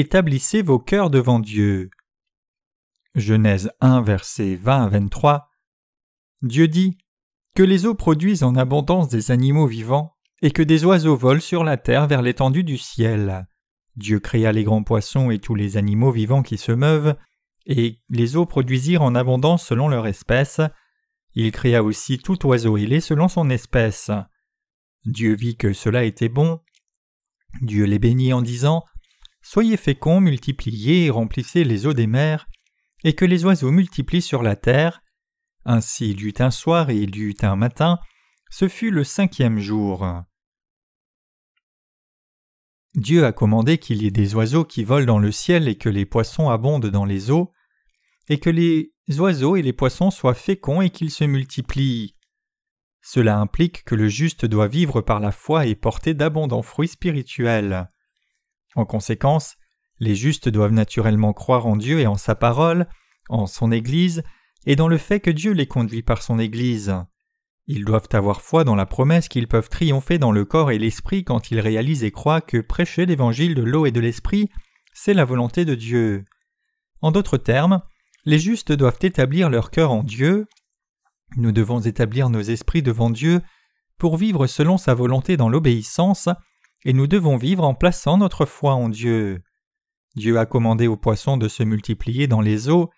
Établissez vos cœurs devant Dieu. Genèse 1, versets 20 à 23. Dieu dit Que les eaux produisent en abondance des animaux vivants, et que des oiseaux volent sur la terre vers l'étendue du ciel. Dieu créa les grands poissons et tous les animaux vivants qui se meuvent, et les eaux produisirent en abondance selon leur espèce. Il créa aussi tout oiseau ailé selon son espèce. Dieu vit que cela était bon. Dieu les bénit en disant Soyez féconds, multipliez et remplissez les eaux des mers, et que les oiseaux multiplient sur la terre. Ainsi il y eut un soir et il y eut un matin, ce fut le cinquième jour. Dieu a commandé qu'il y ait des oiseaux qui volent dans le ciel et que les poissons abondent dans les eaux, et que les oiseaux et les poissons soient féconds et qu'ils se multiplient. Cela implique que le juste doit vivre par la foi et porter d'abondants fruits spirituels. En conséquence, les justes doivent naturellement croire en Dieu et en sa parole, en son Église, et dans le fait que Dieu les conduit par son Église. Ils doivent avoir foi dans la promesse qu'ils peuvent triompher dans le corps et l'esprit quand ils réalisent et croient que prêcher l'évangile de l'eau et de l'esprit, c'est la volonté de Dieu. En d'autres termes, les justes doivent établir leur cœur en Dieu. Nous devons établir nos esprits devant Dieu pour vivre selon sa volonté dans l'obéissance, et nous devons vivre en plaçant notre foi en Dieu. Dieu a commandé aux poissons de se multiplier dans les eaux.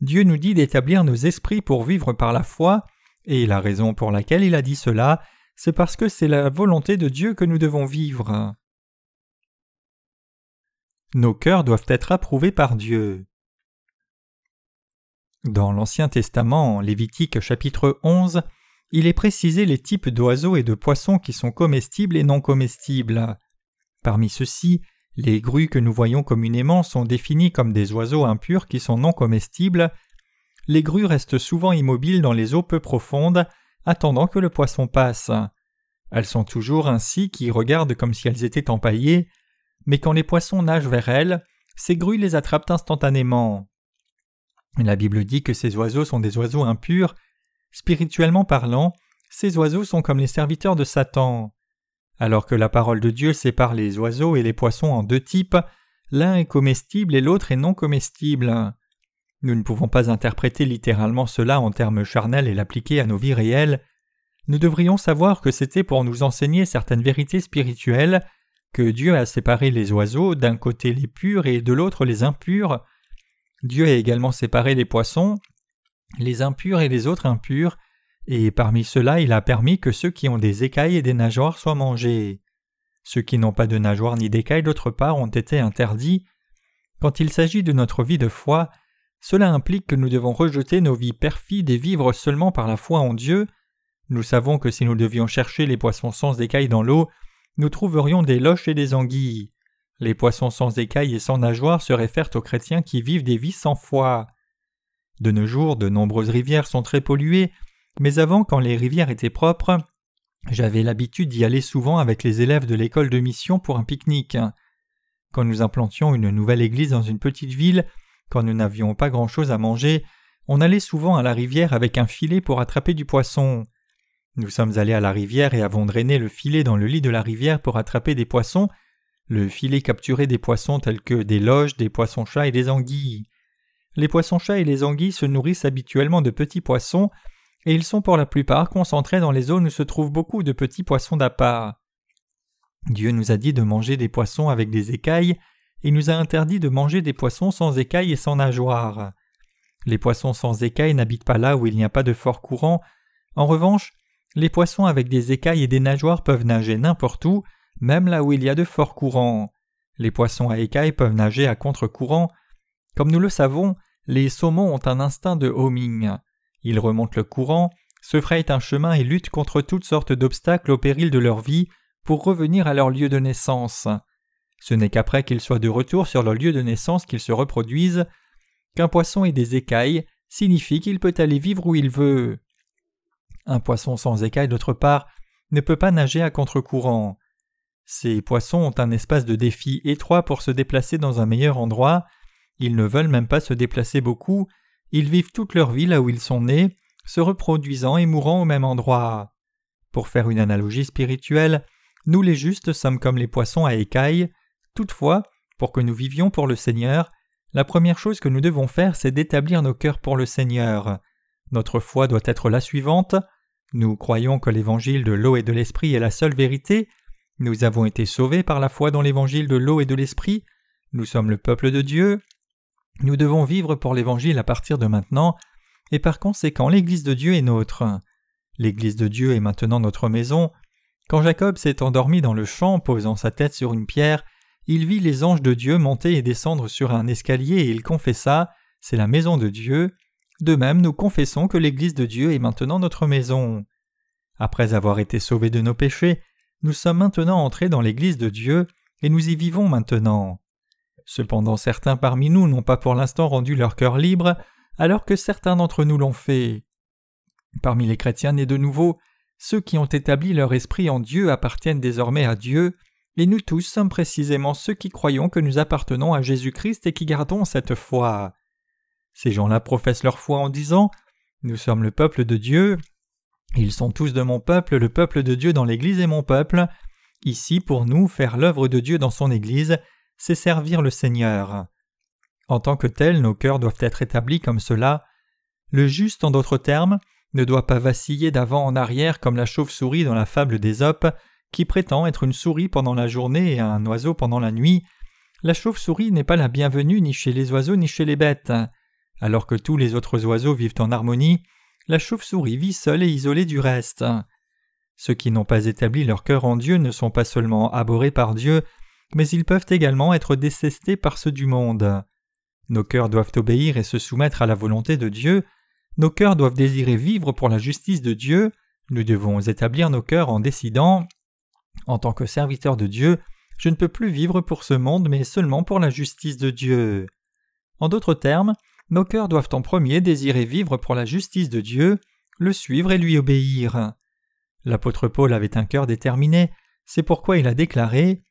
Dieu nous dit d'établir nos esprits pour vivre par la foi, et la raison pour laquelle il a dit cela, c'est parce que c'est la volonté de Dieu que nous devons vivre. Nos cœurs doivent être approuvés par Dieu. Dans l'Ancien Testament, Lévitique chapitre 11, il est précisé les types d'oiseaux et de poissons qui sont comestibles et non comestibles. Parmi ceux-ci, les grues que nous voyons communément sont définies comme des oiseaux impurs qui sont non comestibles. Les grues restent souvent immobiles dans les eaux peu profondes, attendant que le poisson passe. Elles sont toujours ainsi qui regardent comme si elles étaient empaillées, mais quand les poissons nagent vers elles, ces grues les attrapent instantanément. La Bible dit que ces oiseaux sont des oiseaux impurs. Spirituellement parlant, ces oiseaux sont comme les serviteurs de Satan. Alors que la parole de Dieu sépare les oiseaux et les poissons en deux types, l'un est comestible et l'autre est non comestible. Nous ne pouvons pas interpréter littéralement cela en termes charnels et l'appliquer à nos vies réelles. Nous devrions savoir que c'était pour nous enseigner certaines vérités spirituelles, que Dieu a séparé les oiseaux, d'un côté les purs et de l'autre les impurs. Dieu a également séparé les poissons, les impurs et les autres impurs, et parmi ceux-là il a permis que ceux qui ont des écailles et des nageoires soient mangés. Ceux qui n'ont pas de nageoires ni d'écailles d'autre part ont été interdits. Quand il s'agit de notre vie de foi, cela implique que nous devons rejeter nos vies perfides et vivre seulement par la foi en Dieu. Nous savons que si nous devions chercher les poissons sans écailles dans l'eau, nous trouverions des loches et des anguilles. Les poissons sans écailles et sans nageoires se réfèrent aux chrétiens qui vivent des vies sans foi. De nos jours, de nombreuses rivières sont très polluées, mais avant, quand les rivières étaient propres, j'avais l'habitude d'y aller souvent avec les élèves de l'école de mission pour un pique-nique. Quand nous implantions une nouvelle église dans une petite ville, quand nous n'avions pas grand-chose à manger, on allait souvent à la rivière avec un filet pour attraper du poisson. Nous sommes allés à la rivière et avons drainé le filet dans le lit de la rivière pour attraper des poissons, le filet capturait des poissons tels que des loges, des poissons-chats et des anguilles. Les poissons-chats et les anguilles se nourrissent habituellement de petits poissons, et ils sont pour la plupart concentrés dans les zones où se trouvent beaucoup de petits poissons d'appart. Dieu nous a dit de manger des poissons avec des écailles, et nous a interdit de manger des poissons sans écailles et sans nageoires. Les poissons sans écailles n'habitent pas là où il n'y a pas de fort courant. En revanche, les poissons avec des écailles et des nageoires peuvent nager n'importe où, même là où il y a de forts courants. Les poissons à écailles peuvent nager à contre-courant. Comme nous le savons, les saumons ont un instinct de homing. Ils remontent le courant, se frayent un chemin et luttent contre toutes sortes d'obstacles au péril de leur vie pour revenir à leur lieu de naissance. Ce n'est qu'après qu'ils soient de retour sur leur lieu de naissance qu'ils se reproduisent. Qu'un poisson ait des écailles signifie qu'il peut aller vivre où il veut. Un poisson sans écailles, d'autre part, ne peut pas nager à contre-courant. Ces poissons ont un espace de défi étroit pour se déplacer dans un meilleur endroit, ils ne veulent même pas se déplacer beaucoup, ils vivent toute leur vie là où ils sont nés, se reproduisant et mourant au même endroit. Pour faire une analogie spirituelle, nous les justes sommes comme les poissons à écailles, toutefois, Pour que nous vivions pour le Seigneur, la première chose que nous devons faire, c'est d'établir nos cœurs pour le Seigneur. Notre foi doit être la suivante. Nous croyons que l'évangile de l'eau et de l'esprit est la seule vérité. Nous avons été sauvés par la foi dans l'évangile de l'eau et de l'esprit. Nous sommes le peuple de Dieu. Nous devons vivre pour l'évangile à partir de maintenant, et par conséquent l'Église de Dieu est nôtre. L'Église de Dieu est maintenant notre maison. Quand Jacob s'est endormi dans le champ, posant sa tête sur une pierre, il vit les anges de Dieu monter et descendre sur un escalier et il confessa C'est la maison de Dieu. De même, nous confessons que l'Église de Dieu est maintenant notre maison. Après avoir été sauvés de nos péchés, nous sommes maintenant entrés dans l'Église de Dieu, et nous y vivons maintenant. Cependant certains parmi nous n'ont pas pour l'instant rendu leur cœur libre, alors que certains d'entre nous l'ont fait. Parmi les chrétiens nés de nouveau, ceux qui ont établi leur esprit en Dieu appartiennent désormais à Dieu, et nous tous sommes précisément ceux qui croyons que nous appartenons à Jésus-Christ et qui gardons cette foi. Ces gens-là professent leur foi en disant Nous sommes le peuple de Dieu. Ils sont tous de mon peuple, le peuple de Dieu dans l'Église est mon peuple. Ici, pour nous, faire l'œuvre de Dieu dans son Église, c'est servir le Seigneur. En tant que tel, nos cœurs doivent être établis comme cela. Le juste, en d'autres termes, ne doit pas vaciller d'avant en arrière comme la chauve-souris dans la fable d'Ésope, qui prétend être une souris pendant la journée et un oiseau pendant la nuit. La chauve-souris n'est pas la bienvenue ni chez les oiseaux ni chez les bêtes. Alors que tous les autres oiseaux vivent en harmonie, la chauve-souris vit seule et isolée du reste. Ceux qui n'ont pas établi leur cœur en Dieu ne sont pas seulement abhorrés par Dieu, mais ils peuvent également être décestés par ceux du monde. Nos cœurs doivent obéir et se soumettre à la volonté de Dieu, nos cœurs doivent désirer vivre pour la justice de Dieu, nous devons établir nos cœurs en décidant En tant que serviteur de Dieu, je ne peux plus vivre pour ce monde mais seulement pour la justice de Dieu. En d'autres termes, nos cœurs doivent en premier désirer vivre pour la justice de Dieu, le suivre et lui obéir. L'apôtre Paul avait un cœur déterminé, c'est pourquoi il a déclaré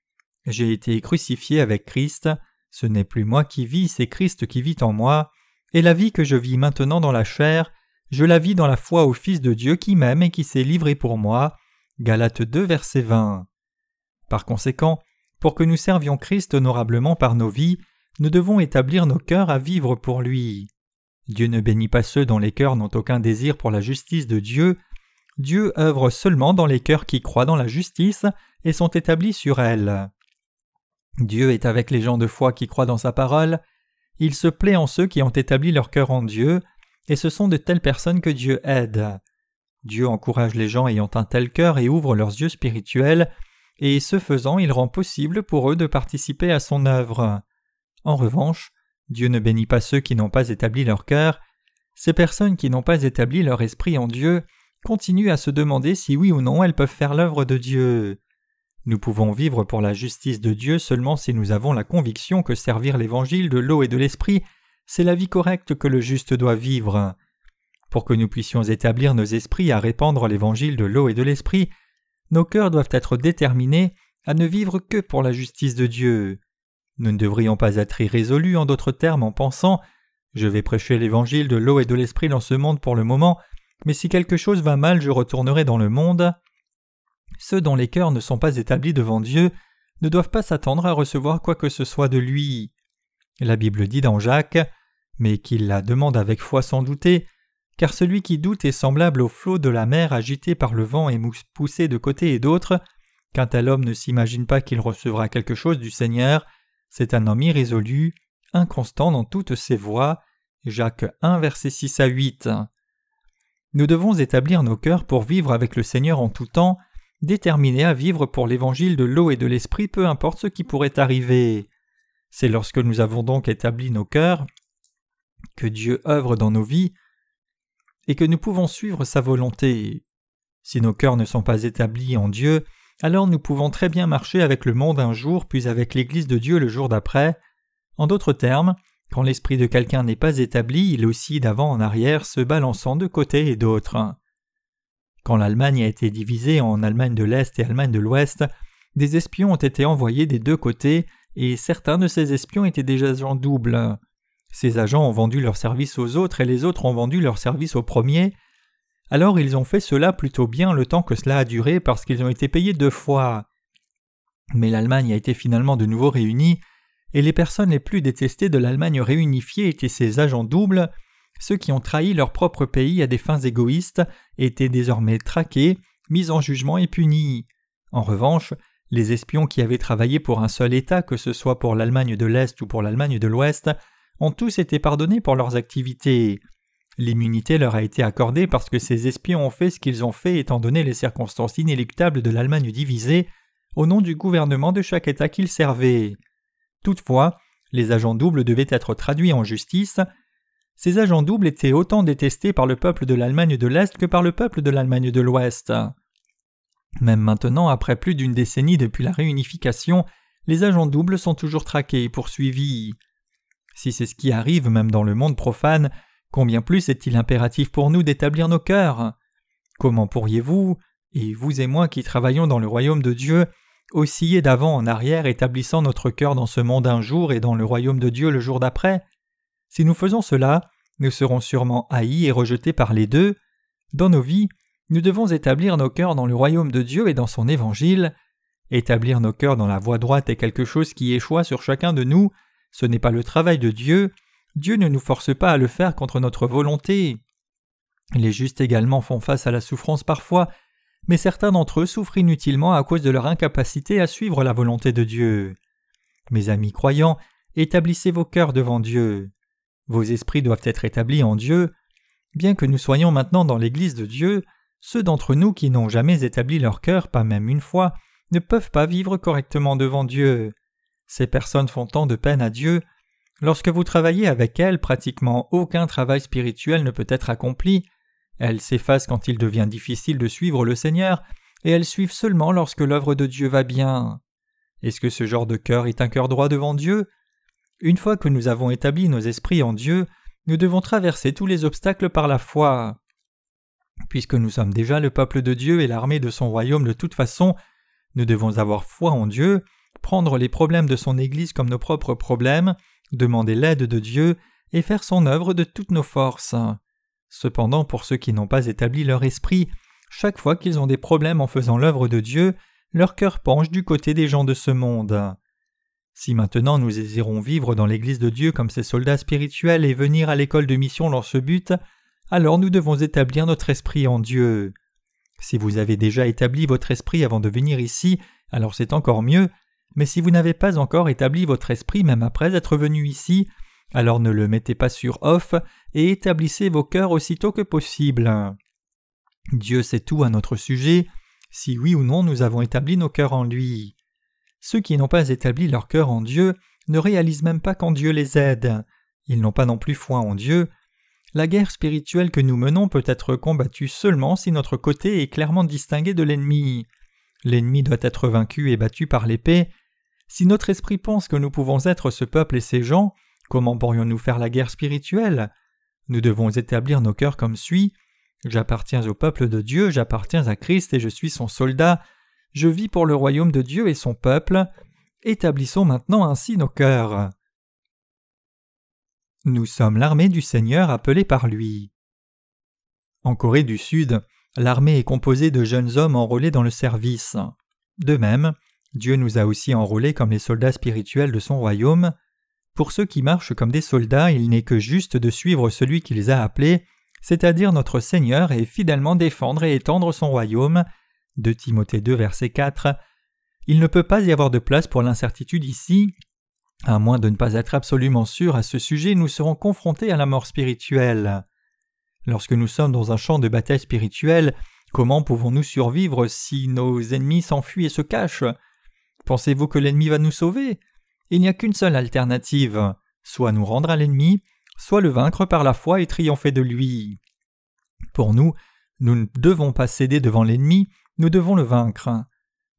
J'ai été crucifié avec Christ, ce n'est plus moi qui vis, c'est Christ qui vit en moi, et la vie que je vis maintenant dans la chair, je la vis dans la foi au Fils de Dieu qui m'aime et qui s'est livré pour moi. Galates 2, verset 20. Par conséquent, pour que nous servions Christ honorablement par nos vies, nous devons établir nos cœurs à vivre pour lui. Dieu ne bénit pas ceux dont les cœurs n'ont aucun désir pour la justice de Dieu. Dieu œuvre seulement dans les cœurs qui croient dans la justice et sont établis sur elle. Dieu est avec les gens de foi qui croient dans sa parole. Il se plaît en ceux qui ont établi leur cœur en Dieu, et ce sont de telles personnes que Dieu aide. Dieu encourage les gens ayant un tel cœur et ouvre leurs yeux spirituels, et ce faisant il rend possible pour eux de participer à son œuvre. En revanche, Dieu ne bénit pas ceux qui n'ont pas établi leur cœur. Ces personnes qui n'ont pas établi leur esprit en Dieu continuent à se demander si oui ou non elles peuvent faire l'œuvre de Dieu. Nous pouvons vivre pour la justice de Dieu seulement si nous avons la conviction que servir l'évangile de l'eau et de l'esprit, c'est la vie correcte que le juste doit vivre. Pour que nous puissions établir nos esprits à répandre l'évangile de l'eau et de l'esprit, nos cœurs doivent être déterminés à ne vivre que pour la justice de Dieu. Nous ne devrions pas être irrésolus en d'autres termes en pensant Je vais prêcher l'évangile de l'eau et de l'esprit dans ce monde pour le moment, mais si quelque chose va mal, je retournerai dans le monde. Ceux dont les cœurs ne sont pas établis devant Dieu ne doivent pas s'attendre à recevoir quoi que ce soit de lui. La Bible dit dans Jacques Mais qu'il la demande avec foi sans douter, car celui qui doute est semblable au flot de la mer agité par le vent et poussé de côté et d'autre. Quant à l'homme ne s'imagine pas qu'il recevra quelque chose du Seigneur, c'est un homme irrésolu, inconstant dans toutes ses voies. Jacques 1, verset 6 à 8. Nous devons établir nos cœurs pour vivre avec le Seigneur en tout temps, déterminés à vivre pour l'évangile de l'eau et de l'esprit, peu importe ce qui pourrait arriver. C'est lorsque nous avons donc établi nos cœurs que Dieu œuvre dans nos vies et que nous pouvons suivre sa volonté. Si nos cœurs ne sont pas établis en Dieu, alors nous pouvons très bien marcher avec le monde un jour, puis avec l'Église de Dieu le jour d'après. En d'autres termes, quand l'esprit de quelqu'un n'est pas établi, il aussi d'avant en arrière, se balançant de côté et d'autre. Quand l'Allemagne a été divisée en Allemagne de l'Est et Allemagne de l'Ouest, des espions ont été envoyés des deux côtés et certains de ces espions étaient des agents doubles. Ces agents ont vendu leurs services aux autres et les autres ont vendu leurs services aux premiers. Alors ils ont fait cela plutôt bien le temps que cela a duré parce qu'ils ont été payés deux fois. Mais l'Allemagne a été finalement de nouveau réunie et les personnes les plus détestées de l'Allemagne réunifiée étaient ses agents doubles, ceux qui ont trahi leur propre pays à des fins égoïstes étaient désormais traqués, mis en jugement et punis. En revanche, les espions qui avaient travaillé pour un seul État, que ce soit pour l'Allemagne de l'Est ou pour l'Allemagne de l'Ouest, ont tous été pardonnés pour leurs activités. L'immunité leur a été accordée parce que ces espions ont fait ce qu'ils ont fait étant donné les circonstances inéluctables de l'Allemagne divisée, au nom du gouvernement de chaque État qu'ils servaient. Toutefois, les agents doubles devaient être traduits en justice. Ces agents doubles étaient autant détestés par le peuple de l'Allemagne de l'Est que par le peuple de l'Allemagne de l'Ouest. Même maintenant, après plus d'une décennie depuis la réunification, les agents doubles sont toujours traqués et poursuivis. Si c'est ce qui arrive même dans le monde profane, combien plus est-il impératif pour nous d'établir nos cœurs? Comment pourriez-vous, et vous et moi qui travaillons dans le royaume de Dieu, osciller d'avant en arrière établissant notre cœur dans ce monde un jour et dans le royaume de Dieu le jour d'après? Si nous faisons cela, nous serons sûrement haïs et rejetés par les deux. Dans nos vies, nous devons établir nos cœurs dans le royaume de Dieu et dans son évangile. Établir nos cœurs dans la voie droite est quelque chose qui échoit sur chacun de nous, ce n'est pas le travail de Dieu, Dieu ne nous force pas à le faire contre notre volonté. Les justes également font face à la souffrance parfois, mais certains d'entre eux souffrent inutilement à cause de leur incapacité à suivre la volonté de Dieu. Mes amis croyants, établissez vos cœurs devant Dieu. Vos esprits doivent être établis en Dieu. Bien que nous soyons maintenant dans l'Église de Dieu, ceux d'entre nous qui n'ont jamais établi leur cœur, pas même une fois, ne peuvent pas vivre correctement devant Dieu. Ces personnes font tant de peine à Dieu. Lorsque vous travaillez avec elles, pratiquement aucun travail spirituel ne peut être accompli. Elles s'effacent quand il devient difficile de suivre le Seigneur, et elles suivent seulement lorsque l'œuvre de Dieu va bien. Est-ce que ce genre de cœur est un cœur droit devant Dieu? Une fois que nous avons établi nos esprits en Dieu, nous devons traverser tous les obstacles par la foi. Puisque nous sommes déjà le peuple de Dieu et l'armée de son royaume de toute façon, nous devons avoir foi en Dieu, prendre les problèmes de son Église comme nos propres problèmes, demander l'aide de Dieu et faire son œuvre de toutes nos forces. Cependant, pour ceux qui n'ont pas établi leur esprit, chaque fois qu'ils ont des problèmes en faisant l'œuvre de Dieu, leur cœur penche du côté des gens de ce monde. Si maintenant nous désirons vivre dans l'Église de Dieu comme ses soldats spirituels et venir à l'école de mission dans ce but, alors nous devons établir notre esprit en Dieu. Si vous avez déjà établi votre esprit avant de venir ici, alors c'est encore mieux, mais si vous n'avez pas encore établi votre esprit même après être venu ici, alors ne le mettez pas sur off et établissez vos cœurs aussitôt que possible. Dieu sait tout à notre sujet, si oui ou non nous avons établi nos cœurs en lui. Ceux qui n'ont pas établi leur cœur en Dieu ne réalisent même pas quand Dieu les aide. Ils n'ont pas non plus foi en Dieu, la guerre spirituelle que nous menons peut être combattue seulement si notre côté est clairement distingué de l'ennemi. L'ennemi doit être vaincu et battu par l'épée. Si notre esprit pense que nous pouvons être ce peuple et ces gens, comment pourrions-nous faire la guerre spirituelle? Nous devons établir nos cœurs comme suit. J'appartiens au peuple de Dieu, j'appartiens à Christ et je suis son soldat. Je vis pour le royaume de Dieu et son peuple. Établissons maintenant ainsi nos cœurs. Nous sommes l'armée du Seigneur appelée par lui. En Corée du Sud, l'armée est composée de jeunes hommes enrôlés dans le service. De même, Dieu nous a aussi enrôlés comme les soldats spirituels de son royaume. Pour ceux qui marchent comme des soldats, il n'est que juste de suivre celui qui les a appelés, c'est-à-dire notre Seigneur, et fidèlement défendre et étendre son royaume. De Timothée 2, verset 4. Il ne peut pas y avoir de place pour l'incertitude ici, à moins de ne pas être absolument sûrs à ce sujet, nous serons confrontés à la mort spirituelle. Lorsque nous sommes dans un champ de bataille spirituelle, comment pouvons-nous survivre si nos ennemis s'enfuient et se cachent? Pensez-vous que l'ennemi va nous sauver? Il n'y a qu'une seule alternative, soit nous rendre à l'ennemi, soit le vaincre par la foi et triompher de lui. Pour nous, nous ne devons pas céder devant l'ennemi, nous devons le vaincre.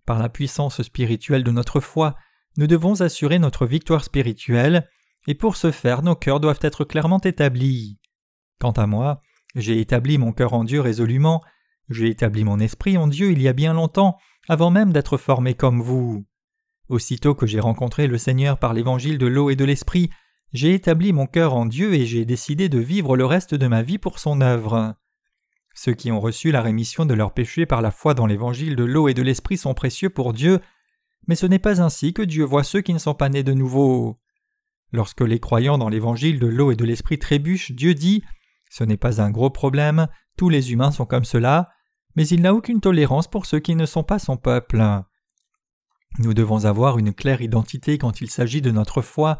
Par la puissance spirituelle de notre foi, nous devons assurer notre victoire spirituelle, et pour ce faire nos cœurs doivent être clairement établis. Quant à moi, j'ai établi mon cœur en Dieu résolument, j'ai établi mon esprit en Dieu il y a bien longtemps, avant même d'être formé comme vous. Aussitôt que j'ai rencontré le Seigneur par l'évangile de l'eau et de l'esprit, j'ai établi mon cœur en Dieu et j'ai décidé de vivre le reste de ma vie pour son œuvre. Ceux qui ont reçu la rémission de leurs péchés par la foi dans l'évangile de l'eau et de l'esprit sont précieux pour Dieu mais ce n'est pas ainsi que Dieu voit ceux qui ne sont pas nés de nouveau. Lorsque les croyants dans l'évangile de l'eau et de l'esprit trébuchent, Dieu dit Ce n'est pas un gros problème, tous les humains sont comme cela, mais il n'a aucune tolérance pour ceux qui ne sont pas son peuple. Nous devons avoir une claire identité quand il s'agit de notre foi.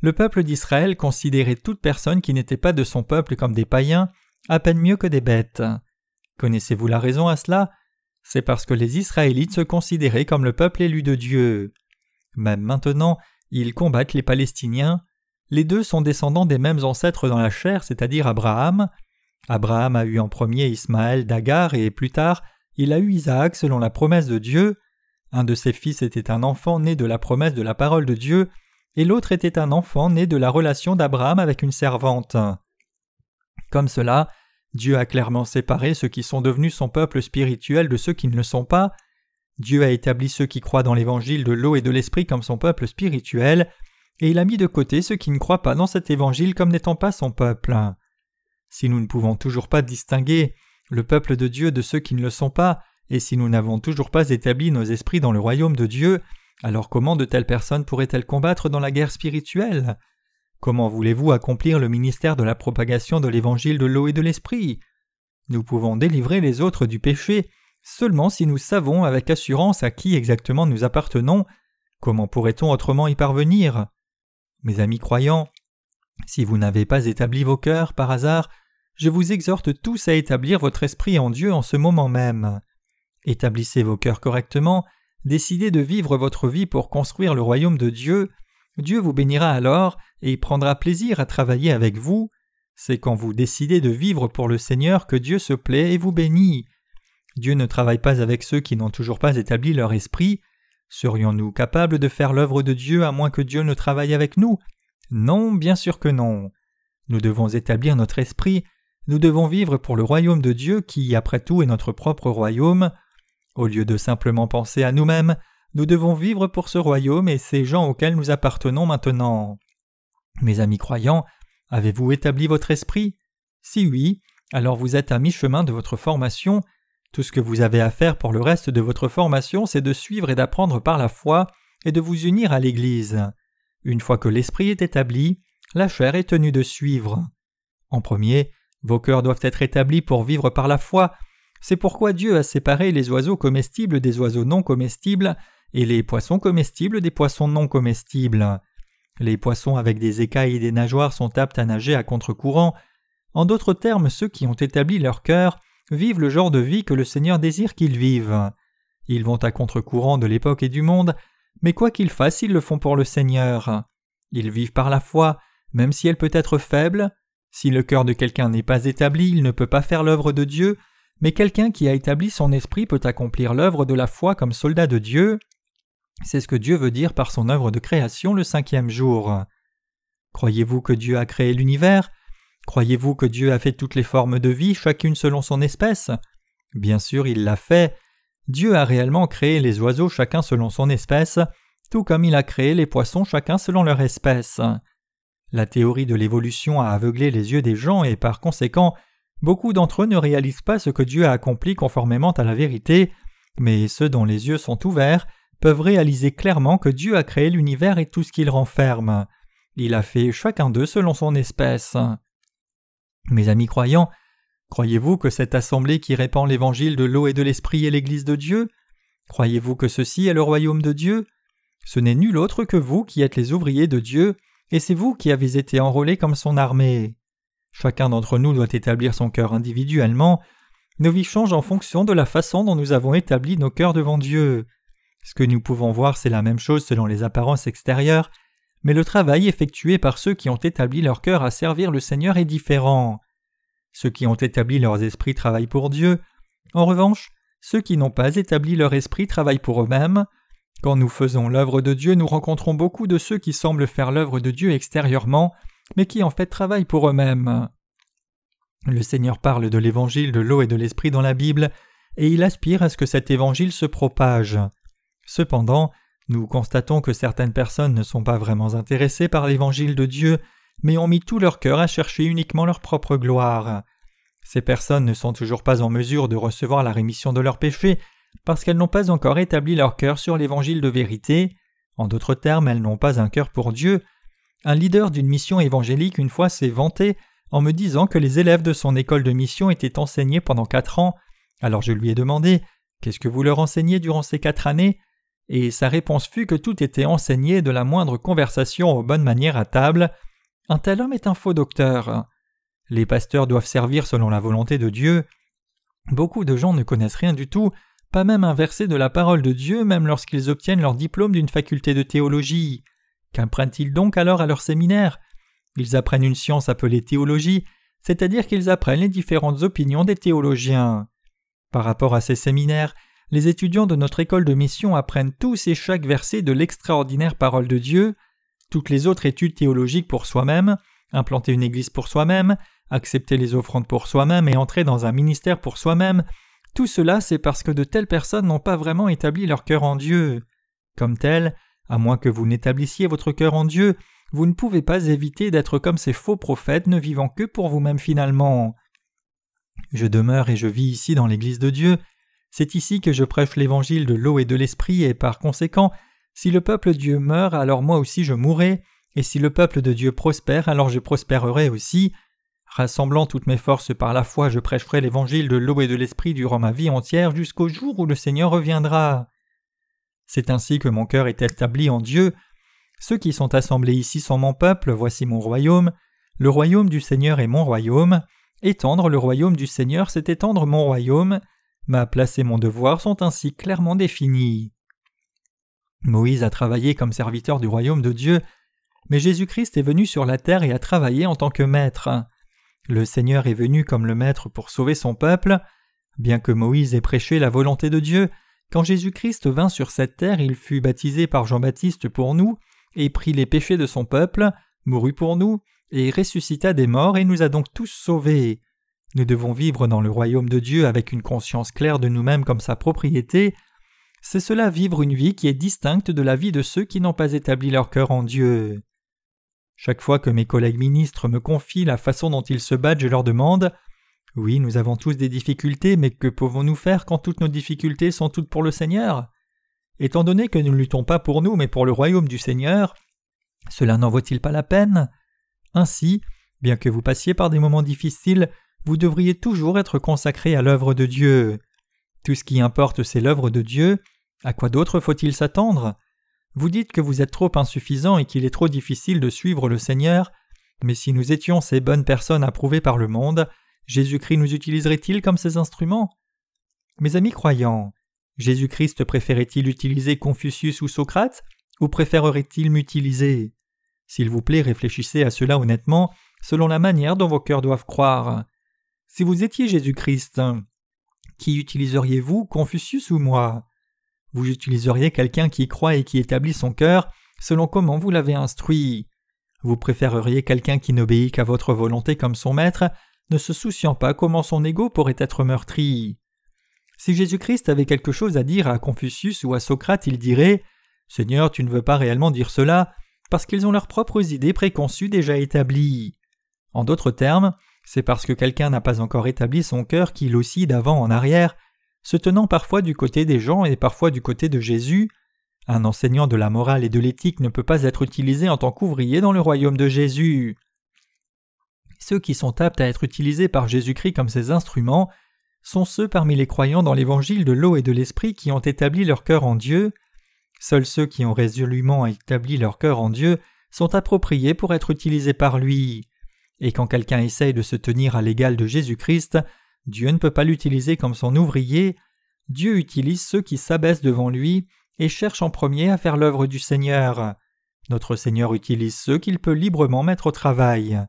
Le peuple d'Israël considérait toute personne qui n'était pas de son peuple comme des païens, à peine mieux que des bêtes. Connaissez-vous la raison à cela? C'est parce que les Israélites se considéraient comme le peuple élu de Dieu. Même maintenant, ils combattent les Palestiniens. Les deux sont descendants des mêmes ancêtres dans la chair, c'est-à-dire Abraham. Abraham a eu en premier Ismaël d'Agar et plus tard, il a eu Isaac selon la promesse de Dieu. Un de ses fils était un enfant né de la promesse de la parole de Dieu, et l'autre était un enfant né de la relation d'Abraham avec une servante. Comme cela, Dieu a clairement séparé ceux qui sont devenus son peuple spirituel de ceux qui ne le sont pas, Dieu a établi ceux qui croient dans l'évangile de l'eau et de l'esprit comme son peuple spirituel, et il a mis de côté ceux qui ne croient pas dans cet évangile comme n'étant pas son peuple. Si nous ne pouvons toujours pas distinguer le peuple de Dieu de ceux qui ne le sont pas, et si nous n'avons toujours pas établi nos esprits dans le royaume de Dieu, alors comment de telles personnes pourraient-elles combattre dans la guerre spirituelle? Comment voulez-vous accomplir le ministère de la propagation de l'évangile de l'eau et de l'esprit? Nous pouvons délivrer les autres du péché seulement si nous savons avec assurance à qui exactement nous appartenons, comment pourrait-on autrement y parvenir? Mes amis croyants, si vous n'avez pas établi vos cœurs par hasard, je vous exhorte tous à établir votre esprit en Dieu en ce moment même. Établissez vos cœurs correctement, décidez de vivre votre vie pour construire le royaume de Dieu, Dieu vous bénira alors et prendra plaisir à travailler avec vous. C'est quand vous décidez de vivre pour le Seigneur que Dieu se plaît et vous bénit. Dieu ne travaille pas avec ceux qui n'ont toujours pas établi leur esprit. Serions-nous capables de faire l'œuvre de Dieu à moins que Dieu ne travaille avec nous? Non, bien sûr que non. Nous devons établir notre esprit, nous devons vivre pour le royaume de Dieu qui, après tout, est notre propre royaume. Au lieu de simplement penser à nous-mêmes, nous devons vivre pour ce royaume et ces gens auxquels nous appartenons maintenant. Mes amis croyants, avez-vous établi votre esprit? Si oui, alors vous êtes à mi-chemin de votre formation tout ce que vous avez à faire pour le reste de votre formation, c'est de suivre et d'apprendre par la foi et de vous unir à l'Église. Une fois que l'esprit est établi, la chair est tenue de suivre. En premier, vos cœurs doivent être établis pour vivre par la foi. C'est pourquoi Dieu a séparé les oiseaux comestibles des oiseaux non comestibles et les poissons comestibles des poissons non comestibles. Les poissons avec des écailles et des nageoires sont aptes à nager à contre-courant. En d'autres termes, ceux qui ont établi leur cœur vivent le genre de vie que le Seigneur désire qu'ils vivent. Ils vont à contre-courant de l'époque et du monde, mais quoi qu'ils fassent, ils le font pour le Seigneur. Ils vivent par la foi, même si elle peut être faible. Si le cœur de quelqu'un n'est pas établi, il ne peut pas faire l'œuvre de Dieu, mais quelqu'un qui a établi son esprit peut accomplir l'œuvre de la foi comme soldat de Dieu. C'est ce que Dieu veut dire par son œuvre de création le cinquième jour. Croyez-vous que Dieu a créé l'univers? Croyez-vous que Dieu a fait toutes les formes de vie, chacune selon son espèce? Bien sûr, il l'a fait. Dieu a réellement créé les oiseaux chacun selon son espèce, tout comme il a créé les poissons chacun selon leur espèce. La théorie de l'évolution a aveuglé les yeux des gens et par conséquent, beaucoup d'entre eux ne réalisent pas ce que Dieu a accompli conformément à la vérité, mais ceux dont les yeux sont ouverts peuvent réaliser clairement que Dieu a créé l'univers et tout ce qu'il renferme. Il a fait chacun d'eux selon son espèce. Mes amis croyants, croyez-vous que cette assemblée qui répand l'évangile de l'eau et de l'esprit est l'Église de Dieu? Croyez-vous que ceci est le royaume de Dieu? Ce n'est nul autre que vous qui êtes les ouvriers de Dieu, et c'est vous qui avez été enrôlés comme son armée. Chacun d'entre nous doit établir son cœur individuellement. Nos vies changent en fonction de la façon dont nous avons établi nos cœurs devant Dieu. Ce que nous pouvons voir, c'est la même chose selon les apparences extérieures, mais le travail effectué par ceux qui ont établi leur cœur à servir le Seigneur est différent. Ceux qui ont établi leurs esprits travaillent pour Dieu. En revanche, ceux qui n'ont pas établi leur esprit travaillent pour eux-mêmes. Quand nous faisons l'œuvre de Dieu, nous rencontrons beaucoup de ceux qui semblent faire l'œuvre de Dieu extérieurement, mais qui en fait travaillent pour eux-mêmes. Le Seigneur parle de l'évangile de l'eau et de l'esprit dans la Bible, et il aspire à ce que cet évangile se propage. Cependant, nous constatons que certaines personnes ne sont pas vraiment intéressées par l'évangile de Dieu, mais ont mis tout leur cœur à chercher uniquement leur propre gloire. Ces personnes ne sont toujours pas en mesure de recevoir la rémission de leurs péchés parce qu'elles n'ont pas encore établi leur cœur sur l'évangile de vérité. En d'autres termes, elles n'ont pas un cœur pour Dieu. Un leader d'une mission évangélique une fois s'est vanté en me disant que les élèves de son école de mission étaient enseignés pendant quatre ans. Alors je lui ai demandé Qu'est-ce que vous leur enseignez durant ces quatre années? Et sa réponse fut que tout était enseigné de la moindre conversation aux bonnes manières à table. Un tel homme est un faux docteur. Les pasteurs doivent servir selon la volonté de Dieu. Beaucoup de gens ne connaissent rien du tout, pas même un verset de la parole de Dieu, même lorsqu'ils obtiennent leur diplôme d'une faculté de théologie. Qu'apprennent-ils donc alors à leur séminaire? Ils apprennent une science appelée théologie, c'est-à-dire qu'ils apprennent les différentes opinions des théologiens. Par rapport à ces séminaires, les étudiants de notre école de mission apprennent tous et chaque verset de l'extraordinaire parole de Dieu, toutes les autres études théologiques pour soi-même, implanter une église pour soi-même, accepter les offrandes pour soi-même et entrer dans un ministère pour soi-même, tout cela c'est parce que de telles personnes n'ont pas vraiment établi leur cœur en Dieu. Comme tel, à moins que vous n'établissiez votre cœur en Dieu, vous ne pouvez pas éviter d'être comme ces faux prophètes ne vivant que pour vous-même finalement. Je demeure et je vis ici dans l'Église de Dieu, c'est ici que je prêche l'évangile de l'eau et de l'esprit et par conséquent, si le peuple Dieu meurt, alors moi aussi je mourrai, et si le peuple de Dieu prospère, alors je prospérerai aussi. Rassemblant toutes mes forces par la foi, je prêcherai l'évangile de l'eau et de l'esprit durant ma vie entière jusqu'au jour où le Seigneur reviendra. C'est ainsi que mon cœur est établi en Dieu. Ceux qui sont assemblés ici sont mon peuple, voici mon royaume. Le royaume du Seigneur est mon royaume. Étendre le royaume du Seigneur, c'est étendre mon royaume. Ma place et mon devoir sont ainsi clairement définis. Moïse a travaillé comme serviteur du royaume de Dieu, mais Jésus-Christ est venu sur la terre et a travaillé en tant que maître. Le Seigneur est venu comme le Maître pour sauver son peuple. Bien que Moïse ait prêché la volonté de Dieu, quand Jésus-Christ vint sur cette terre, il fut baptisé par Jean-Baptiste pour nous, et prit les péchés de son peuple, mourut pour nous, et ressuscita des morts et nous a donc tous sauvés. Nous devons vivre dans le royaume de Dieu avec une conscience claire de nous-mêmes comme sa propriété. C'est cela vivre une vie qui est distincte de la vie de ceux qui n'ont pas établi leur cœur en Dieu. Chaque fois que mes collègues ministres me confient la façon dont ils se battent, je leur demande Oui, nous avons tous des difficultés, mais que pouvons-nous faire quand toutes nos difficultés sont toutes pour le Seigneur? Étant donné que nous ne luttons pas pour nous, mais pour le royaume du Seigneur, cela n'en vaut-il pas la peine? Ainsi, bien que vous passiez par des moments difficiles, vous devriez toujours être consacré à l'œuvre de Dieu. Tout ce qui importe, c'est l'œuvre de Dieu. À quoi d'autre faut-il s'attendre? Vous dites que vous êtes trop insuffisant et qu'il est trop difficile de suivre le Seigneur, mais si nous étions ces bonnes personnes approuvées par le monde, Jésus-Christ nous utiliserait-il comme ses instruments? Mes amis croyants, Jésus-Christ préférait-il utiliser Confucius ou Socrate, ou préférerait-il m'utiliser? S'il vous plaît, réfléchissez à cela honnêtement, selon la manière dont vos cœurs doivent croire. Si vous étiez Jésus-Christ, qui utiliseriez-vous, Confucius ou moi? Vous utiliseriez quelqu'un qui croit et qui établit son cœur selon comment vous l'avez instruit? Vous préféreriez quelqu'un qui n'obéit qu'à votre volonté comme son maître, ne se souciant pas comment son ego pourrait être meurtri? Si Jésus-Christ avait quelque chose à dire à Confucius ou à Socrate, il dirait Seigneur, tu ne veux pas réellement dire cela, parce qu'ils ont leurs propres idées préconçues déjà établies. En d'autres termes, c'est parce que quelqu'un n'a pas encore établi son cœur qu'il aussi d'avant en arrière, se tenant parfois du côté des gens et parfois du côté de Jésus. Un enseignant de la morale et de l'éthique ne peut pas être utilisé en tant qu'ouvrier dans le royaume de Jésus. Ceux qui sont aptes à être utilisés par Jésus-Christ comme ses instruments sont ceux parmi les croyants dans l'évangile de l'eau et de l'esprit qui ont établi leur cœur en Dieu. Seuls ceux qui ont résolument établi leur cœur en Dieu sont appropriés pour être utilisés par lui. Et quand quelqu'un essaye de se tenir à l'égal de Jésus-Christ, Dieu ne peut pas l'utiliser comme son ouvrier, Dieu utilise ceux qui s'abaissent devant lui et cherche en premier à faire l'œuvre du Seigneur. Notre Seigneur utilise ceux qu'il peut librement mettre au travail.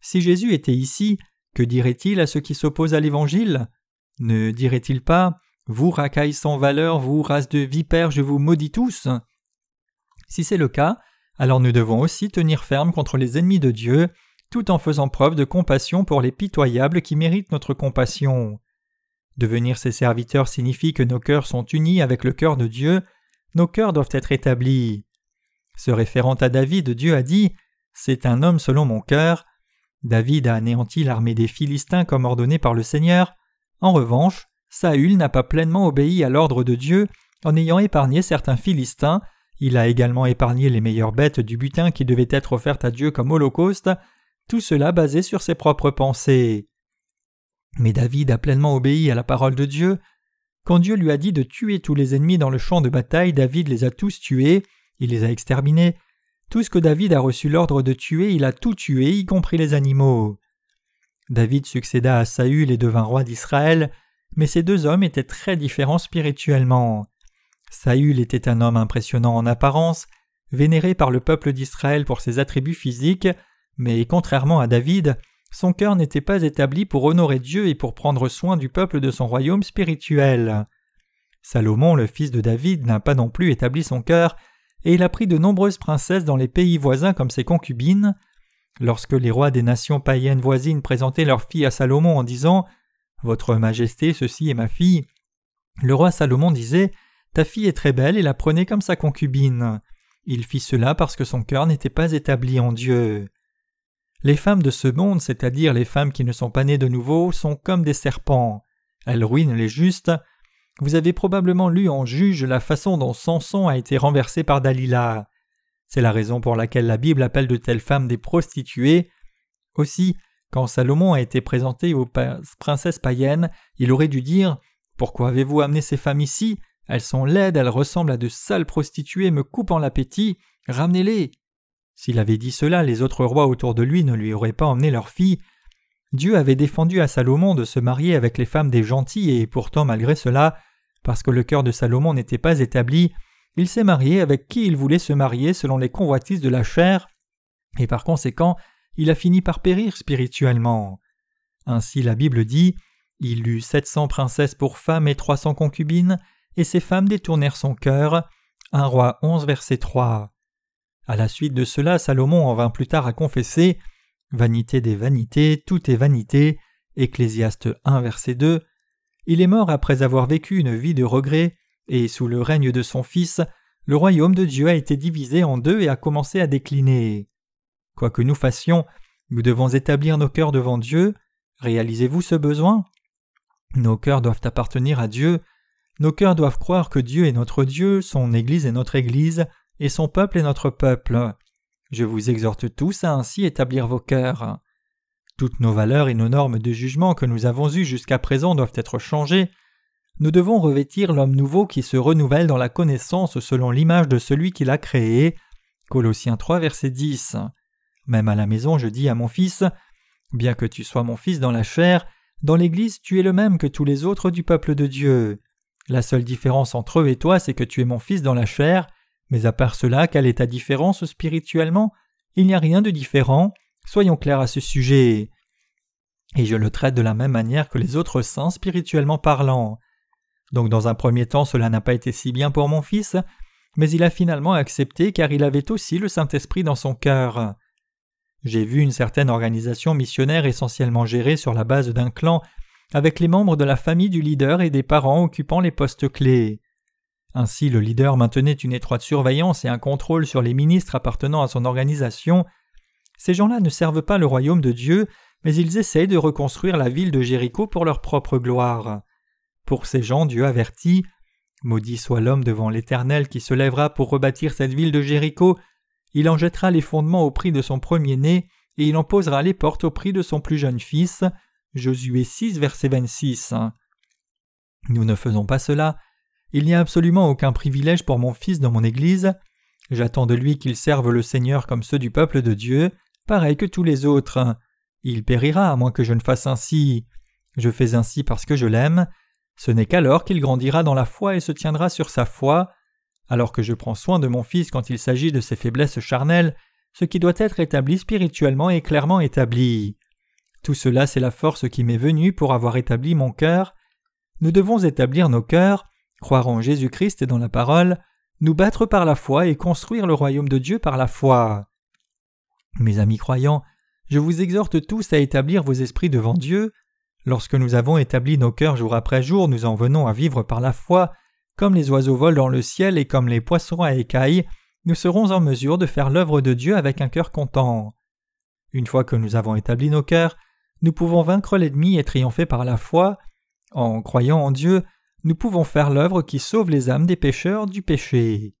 Si Jésus était ici, que dirait-il à ceux qui s'opposent à l'Évangile? Ne dirait-il pas Vous racailles sans valeur, vous race de vipères, je vous maudis tous Si c'est le cas, alors nous devons aussi tenir ferme contre les ennemis de Dieu tout en faisant preuve de compassion pour les pitoyables qui méritent notre compassion. Devenir ses serviteurs signifie que nos cœurs sont unis avec le cœur de Dieu, nos cœurs doivent être établis. Se référant à David, Dieu a dit C'est un homme selon mon cœur. David a anéanti l'armée des Philistins comme ordonné par le Seigneur. En revanche, Saül n'a pas pleinement obéi à l'ordre de Dieu en ayant épargné certains Philistins il a également épargné les meilleures bêtes du butin qui devaient être offertes à Dieu comme holocauste, tout cela basé sur ses propres pensées. Mais David a pleinement obéi à la parole de Dieu. Quand Dieu lui a dit de tuer tous les ennemis dans le champ de bataille, David les a tous tués, il les a exterminés. Tout ce que David a reçu l'ordre de tuer, il a tout tué, y compris les animaux. David succéda à Saül et devint roi d'Israël, mais ces deux hommes étaient très différents spirituellement. Saül était un homme impressionnant en apparence, vénéré par le peuple d'Israël pour ses attributs physiques, mais contrairement à David, son cœur n'était pas établi pour honorer Dieu et pour prendre soin du peuple de son royaume spirituel. Salomon, le fils de David, n'a pas non plus établi son cœur, et il a pris de nombreuses princesses dans les pays voisins comme ses concubines. Lorsque les rois des nations païennes voisines présentaient leurs filles à Salomon en disant Votre Majesté, ceci est ma fille, le roi Salomon disait Ta fille est très belle et la prenait comme sa concubine. Il fit cela parce que son cœur n'était pas établi en Dieu. Les femmes de ce monde, c'est-à-dire les femmes qui ne sont pas nées de nouveau, sont comme des serpents. Elles ruinent les justes. Vous avez probablement lu en Juge la façon dont Samson a été renversé par Dalila. C'est la raison pour laquelle la Bible appelle de telles femmes des prostituées. Aussi, quand Salomon a été présenté aux princesses païennes, il aurait dû dire Pourquoi avez-vous amené ces femmes ici? Elles sont laides, elles ressemblent à de sales prostituées me coupant l'appétit. Ramenez-les. S'il avait dit cela, les autres rois autour de lui ne lui auraient pas emmené leurs filles. Dieu avait défendu à Salomon de se marier avec les femmes des gentils, et pourtant, malgré cela, parce que le cœur de Salomon n'était pas établi, il s'est marié avec qui il voulait se marier selon les convoitises de la chair, et par conséquent, il a fini par périr spirituellement. Ainsi la Bible dit Il eut sept cents princesses pour femmes et trois cents concubines, et ces femmes détournèrent son cœur. Un roi 11, verset 3. À la suite de cela, Salomon en vint plus tard à confesser Vanité des vanités, tout est vanité. Ecclésiaste 1, verset 2. Il est mort après avoir vécu une vie de regret, et sous le règne de son Fils, le royaume de Dieu a été divisé en deux et a commencé à décliner. Quoi que nous fassions, nous devons établir nos cœurs devant Dieu. Réalisez-vous ce besoin? Nos cœurs doivent appartenir à Dieu. Nos cœurs doivent croire que Dieu est notre Dieu, son Église est notre Église, et son peuple est notre peuple. Je vous exhorte tous à ainsi établir vos cœurs. Toutes nos valeurs et nos normes de jugement que nous avons eues jusqu'à présent doivent être changées. Nous devons revêtir l'homme nouveau qui se renouvelle dans la connaissance selon l'image de celui qui l'a créé. Colossiens 3, verset 10. Même à la maison, je dis à mon fils Bien que tu sois mon fils dans la chair, dans l'Église tu es le même que tous les autres du peuple de Dieu. La seule différence entre eux et toi, c'est que tu es mon fils dans la chair, mais à part cela, quelle est ta différence spirituellement? Il n'y a rien de différent. Soyons clairs à ce sujet. Et je le traite de la même manière que les autres saints spirituellement parlant. Donc dans un premier temps cela n'a pas été si bien pour mon fils, mais il a finalement accepté car il avait aussi le Saint-Esprit dans son cœur. J'ai vu une certaine organisation missionnaire essentiellement gérée sur la base d'un clan, avec les membres de la famille du leader et des parents occupant les postes clés. Ainsi le leader maintenait une étroite surveillance et un contrôle sur les ministres appartenant à son organisation. Ces gens-là ne servent pas le royaume de Dieu, mais ils essayent de reconstruire la ville de Jéricho pour leur propre gloire. Pour ces gens, Dieu avertit Maudit soit l'homme devant l'Éternel qui se lèvera pour rebâtir cette ville de Jéricho. Il en jettera les fondements au prix de son premier-né, et il en posera les portes au prix de son plus jeune fils. Josué 6, verset 26. Nous ne faisons pas cela, il n'y a absolument aucun privilège pour mon fils dans mon Église. J'attends de lui qu'il serve le Seigneur comme ceux du peuple de Dieu, pareil que tous les autres. Il périra à moins que je ne fasse ainsi. Je fais ainsi parce que je l'aime. Ce n'est qu'alors qu'il grandira dans la foi et se tiendra sur sa foi. Alors que je prends soin de mon fils quand il s'agit de ses faiblesses charnelles, ce qui doit être établi spirituellement est clairement établi. Tout cela c'est la force qui m'est venue pour avoir établi mon cœur. Nous devons établir nos cœurs, croire en Jésus-Christ et dans la parole, nous battre par la foi et construire le royaume de Dieu par la foi. Mes amis croyants, je vous exhorte tous à établir vos esprits devant Dieu. Lorsque nous avons établi nos cœurs jour après jour, nous en venons à vivre par la foi, comme les oiseaux volent dans le ciel et comme les poissons à écailles, nous serons en mesure de faire l'œuvre de Dieu avec un cœur content. Une fois que nous avons établi nos cœurs, nous pouvons vaincre l'ennemi et triompher par la foi. En croyant en Dieu, nous pouvons faire l'œuvre qui sauve les âmes des pécheurs du péché.